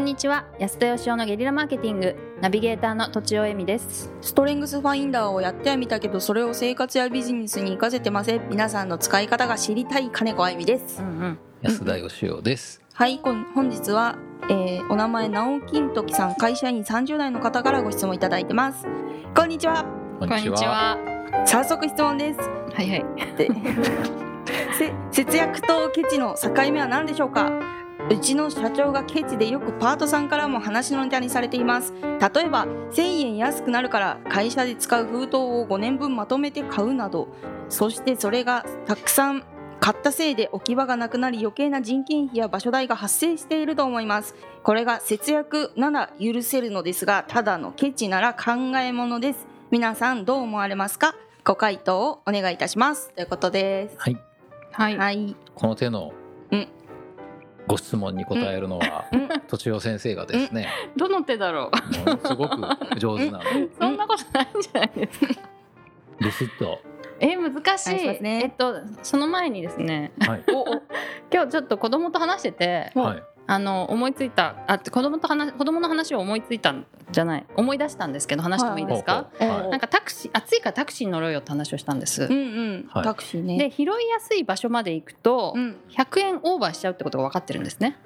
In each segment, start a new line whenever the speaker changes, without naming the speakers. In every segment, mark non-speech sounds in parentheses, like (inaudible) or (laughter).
んにちは。安田義雄のゲリラマーケティングナビゲーターの土地尾恵美です。
ストレングスファインダーをやってはみたけどそれを生活やビジネスに活かせてません。皆さんの使い方が知りたい金子あゆみです。
うんうん。
安田義雄です。
はいこん本日は、えーお名前直金時さん会社員30代の方からご質問いただいてます。こんにちは。
こ
こんにちは。
早速質問です。
はいはい。(laughs)
節約とケチの境目は何でしょうか？うちの社長がケチでよくパートさんからも話のネタにされています。例えば1000円安くなるから会社で使う封筒を5年分まとめて買うなど。そしてそれがたくさん買ったせいで置き場がなくなり余計な人件費や場所代が発生していると思います。これが節約なら許せるのですがただのケチなら考えものです。皆さんどう思われますか？ご回答をお願いいたします。ということです。
はい、
はい、
はい。
この手の
うん
ご質問に答えるのは、
うん。
とちお先生がですね、
どの手だろう？
ものすごく上手なの。(laughs) で、
そんなことないんじゃないですか？
ビシッと、
え難しい。
ね。
えっとその前にですね。
はい、
今日ちょっと子供と話してて
はい、
あの思いついたあ子供と話子供の話を思いついたんじゃない？思い出したんですけど話してもいいですか、
ほうほうはい。
なんかタクシー暑いからタクシーに乗ろうよって話をしたんです、
うんうん。
はい。
タクシーね。
で拾いやすい場所まで行くと
うん。
100円オーバーしちゃうってことが分かってるんですね。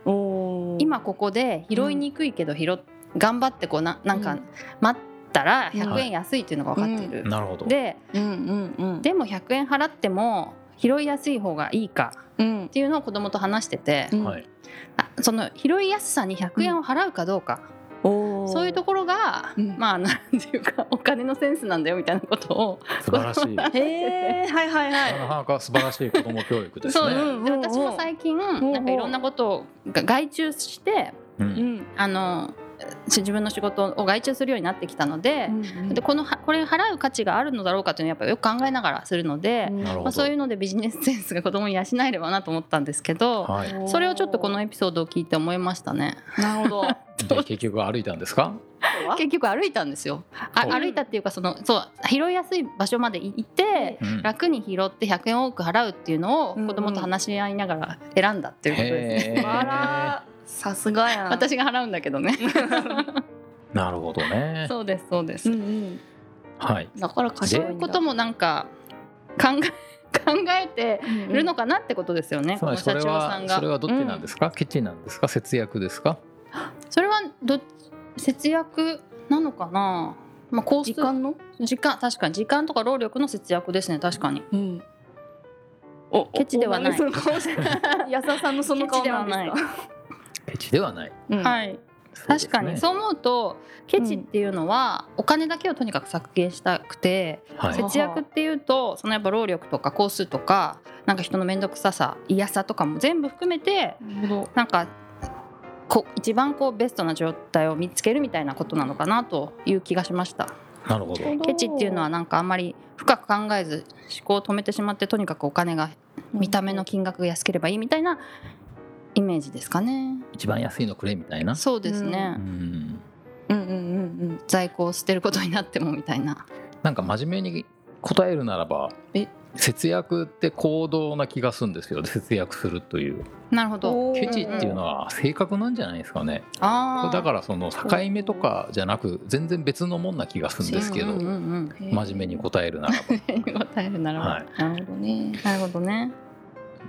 今ここで拾いにくいけど拾っ頑張ってこうななんか
うん。
待ったら
うん。
100円安いっていうのが分かってる、
なるほど。
で
うんうんうん。
でも100円払っても拾いやすい方がいいか
うん。
っ。ていうのを子供と話してて、
うん。
はい、
あその拾いやすさに100円を払うかどうか、
おー
そういうところが、
うん
まあ (laughs) なんていうかお金のセンスなんだよみたいなことを
素晴らしい。な (laughs)
へえ、はいはいはい。
かなか素晴らしい子供教育です
そう、
ね。
うん
で私も最近
ん
なんかいろんなことをが外注して
う、
うんん。
あのし自分の仕事を外注するようになってきたので,、でこのはこれ払う価値があるのだろうかというのをやっぱよく考えながらするので、
なるほど。
まあ、そういうのでビジネスセンスが子供に養えればなと思ったんですけど、
はい。
それをちょっとこのエピソードを聞いて思いましたね。
なるほど。
で結局歩いたんですか？(laughs)
結局歩いたんですよ。あ歩いたっていうかそのそう拾いやすい場所まで行って。
うん
楽に拾って100円多く払うっていうのを
うんうん
子供と話し合いながら選んだっていうことですね。
へ
あら、さすがやん。
私が払うんだけどね。
ー (laughs) なるほどね。
そうですそうです。
うんうん。
はい。
だから
そう
賢い
うこともなんか考え (laughs) 考えてるのかなってことですよね。
つまりそれ
この社長さんが
はそれ。はどっちなんですか？ケチなんですか？節約ですか？
それはど節約なのかな？まあ
時間の？
時間確かに時間とか労力の節約ですね確かに。
うん。お
ケチではない
安田さんのその顔なんです
ケチでは
か。
ケチではない。
うん
はい。
ね
確かにそう思うとケチっていうのはお金だけをとにかく削減したくて、
はい。
節約っていうとそのやっぱ労力とか工数とかなんか人の面倒くささ嫌さとかも全部含めて
なるほど。
なんかこ一番こうベストな状態を見つけるみたいなことなのかなという気がしました
なるほど。
ケチっていうのはなんかあんまり深く考えず思考を止めてしまってとにかくお金が見た目の金額が安ければいいみたいなイメージですかね。
一番安いのくれみたいな？
そうですね、
うん。
うんうんうん。
在庫を捨てることになってもみたいな。
なんか真面目に答えるならば
え？
節約って行動な気がするんですよ節約するという。
なるほど。
うん。
ケチっていうのは性格なんじゃないですかね。
ああ
だからその境目とかじゃなく全然別のもんな気がするんですけど
うんうんうん
うん。
真面目に答えるならば。(laughs)
答えるならば、
はい。
なるほどね。
なるほどね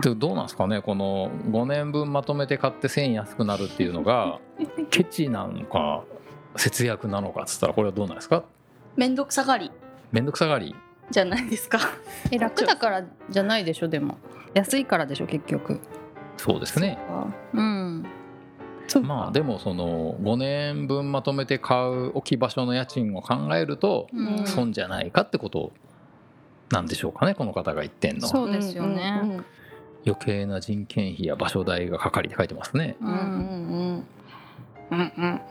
でどうなんですかねこの5年分まとめて買って1000円安くなるっていうのが (laughs) ケチなのか節約なのかっつったらこれはどうなんですか？
めんどくさがり。
めんどくさがり？
じゃないですか。(laughs)
え楽。だからじゃないでしょでも。安いからでしょ結局。
そうですね。
うん。
まあでもその5年分まとめて買う置き場所の家賃を考えると
うん。
損じゃないかってことなんでしょうかねこの方が言ってんのは。
そうですよね。
うんうん
余計な人件費や場所代がかかりって書いてますね。
う
うん。うんんうんうん。うん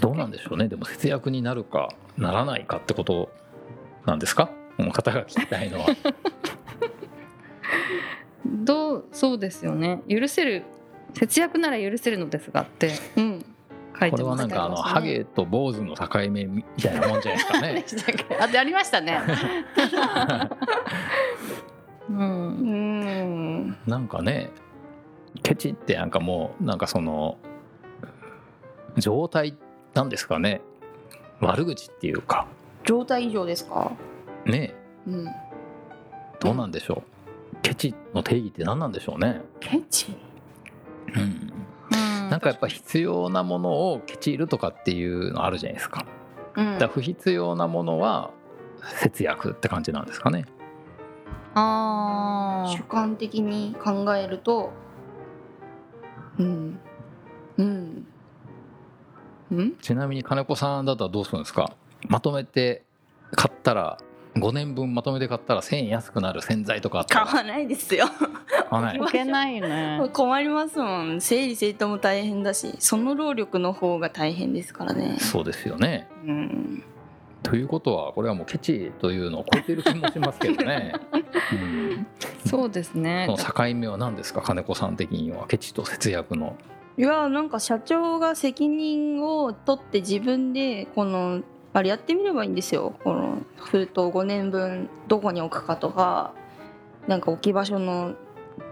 どうなんでしょうね。でも節約になるかならないかってことなんですか？この方が聞きたいのは。(laughs)
どうそうですよね。許せる節約なら許せるのですがって
うん。
書い
こ
てます。ね
れはなんかあのハゲと坊主の境目みたいなもんじゃないですかね。(laughs)
あでありましたね。う (laughs)
うんん。
なんかねケチってなんかもうなんかその状態なんですかね。悪口っていうか。
状態以上ですか？
ね。
うん。
どうなんでしょう。ケチの定義って何なんでしょうね、
ケチ？
うん、
うん。
なんかやっぱ必要なものをケチるとかっていうのあるじゃないですか。
うん。
だ不必要なものは節約って感じなんですかね。
あ
主観的に考えるとうん。うん。うん？
ちなみに金子さんだったらどうするんですか？まとめて買ったら5年分まとめて買ったら1000円安くなる洗剤とかあったら。
買わないですよ。
買わない。
あいけないよね。
困りますもん。整理整頓も大変だしその労力の方が大変ですからね。
そうですよね。
うん
ということはこれはもうケチというのを超えてる気もしますけどね、(laughs) うん、
そうですね。
その境目は何ですか金子さん的にはケチと節約の。
いやなんか社長が責任を取って自分でこのあれやってみればいいんですよ。この封筒5年分どこに置くかとかなんか置き場所の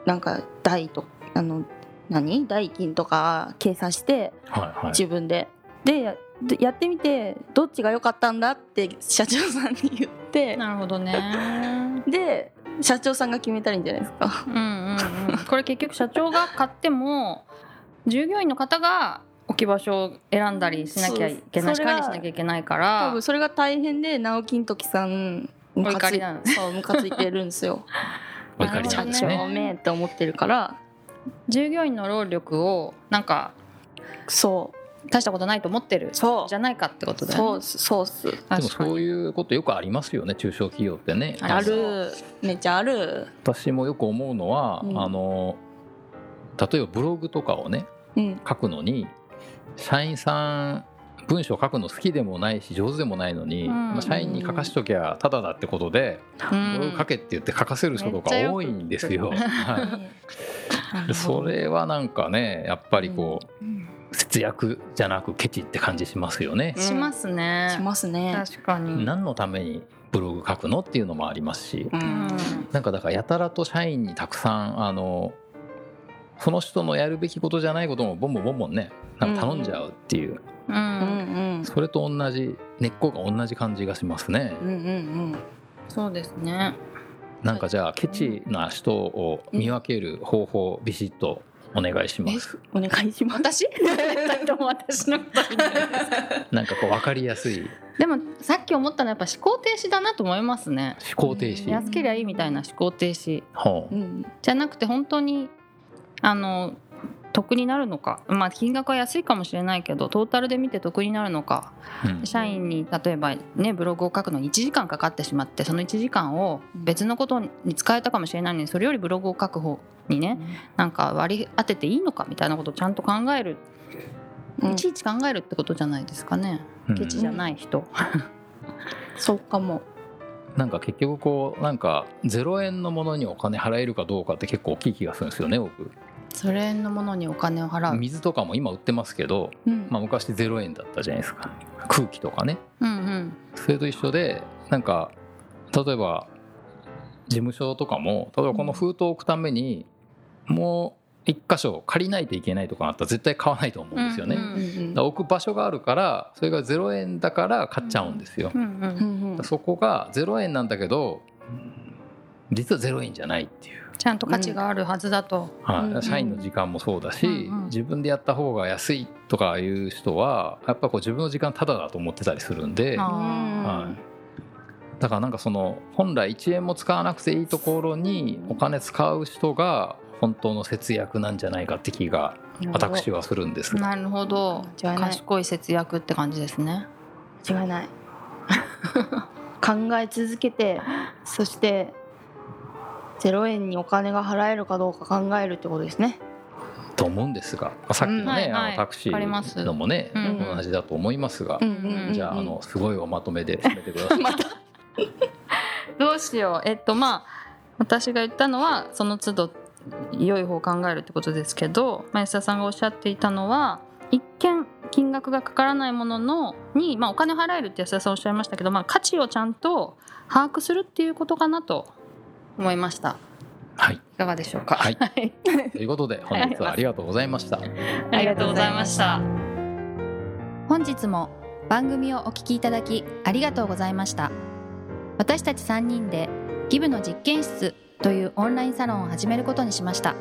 なんか代とあの何？代金とか計算して
はいはい。
自分で。でやでやってみてどっちが良かったんだって社長さんに言って。
なるほどね。
で社長さんが決めたらいいんじゃないですか。
うんうんうん。これ結局社長が買っても従業員の方が置き場所を選んだりしなきゃいけないし管理しなきゃいけないか
多
ら
分それが大変で直金時さんムカつ
お怒りなの
そうムカついてるんですよ。(laughs)
お怒りなんです
社長
ね。
めって思ってるから。
従業員の労力をなんか
そう
大したことないと思ってる
そう。
じゃないかってことだよね。
そうそうっす。
でもそう
に
いうことよくありますよね中小企業ってね。
あ
ある。めっちゃある。
私もよく思うのは、
うん。
あの例えばブログとかをね
うん。
書くのに社員さん文章書くの好きでもないし上手でもないのに、
うん。
まあ社員に書かしときゃただだってことで、
うん。
ブログ書けって言って書かせる人とか多いんですよ。はい、(laughs) でそれはなんかねやっぱりこう、節約じゃなくケチって感じしますよね。
しますね。
しますね。
確かに。
何のためにブログ書くのっていうのもありますし、
う
うん。ん
なんかだからやたらと社員にたくさんあのその人のやるべきことじゃないこともボンボンボンボンねなんか頼んじゃうっていう、
う
うんん
それと同じ根っこが同じ感じがしますね。
うんうんうん。
そうですね。
なんかじゃあケチな人を見分ける方法をビシッとお願いします。
お願いします。
私？(laughs) 二人とも私のことに (laughs)
なんかこう分かりやすい。
でもさっき思ったのはやっぱ思考停止だなと思いますね。
思考停止、
安けりゃいいみたいな思考停止。
う
ん。
じゃなくて本当にあの得になるのか。まあ金額は安いかもしれないけどトータルで見て得になるのか。
うん。
社員に例えばねブログを書くのに1時間かかってしまってその1時間を別のことに使えたかもしれないのにそれよりブログを書く方にねなんか割り当てていいのかみたいなことをちゃんと考える。
うん。
いちいち考えるってことじゃないですかね。
うん。
ケチじゃない人。
そうかも。
なんか結局こうなんか0円のものにお金払えるかどうかって結構大きい気がするんですよね僕
それのものにお金を払う。
水とかも今売ってますけど、
うん。
まあ、昔0円だったじゃないですか。空気とかね。
うんうん。
それと一緒でなんか例えば事務所とかも例えばこの封筒を置くためにもう一箇所借りないといけないとかあったら絶対買わないと思うんですよね。置く場所があるからそれが0円だから買っちゃうんですよ。
うんう
うんんうん。
そこが0円なんだけど実は0円じゃないっていう、
ちゃんと価値があるはずだと、
はい。
うん
社員の時間もそうだし、
うんうん。
自分でやった方が安いとかいう人はやっぱこう自分の時間タダだと思ってたりするんで。
あ
はい。だからなんかその本来1円も使わなくていいところにお金使う人が本当の節約なんじゃないかって気が私はするんですが。
なるほど。賢い節約って感じですね。
間違いない。(laughs) 考え続けてそして0円にお金が払えるかどうか考えるってことですね。
と思うんですがまあさっきのね、
うん。はいはい。
あのタクシ
わかります。
ーのもね、
うん。
同じだと思いますが、
うん
じゃああのすごいおまとめで締めてください。(laughs)
どうしよう。えっとまあ私が言ったのはその都度良い方を考えるってことですけど前田さんがおっしゃっていたのは一見金額がかからないもののに、まあ、お金を払えるって安田さんおっしゃいましたけど、まあ、価値をちゃんと把握するっていうことかなと思いました。
はい、
いかがでしょうか？
はい。
は (laughs) い
ということで本日はありがとうございました。
ありがとうございました。本日も番組をお聞きいただきありがとうございました。私たち3人でギブの実験室というオンラインサロンを始めることにしました。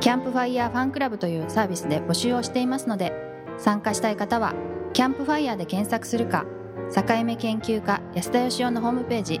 キャンプファイヤーファンクラブというサービスで募集をしていますので参加したい方はキャンプファイヤーで検索するか境目研究家安田義雄のホームページ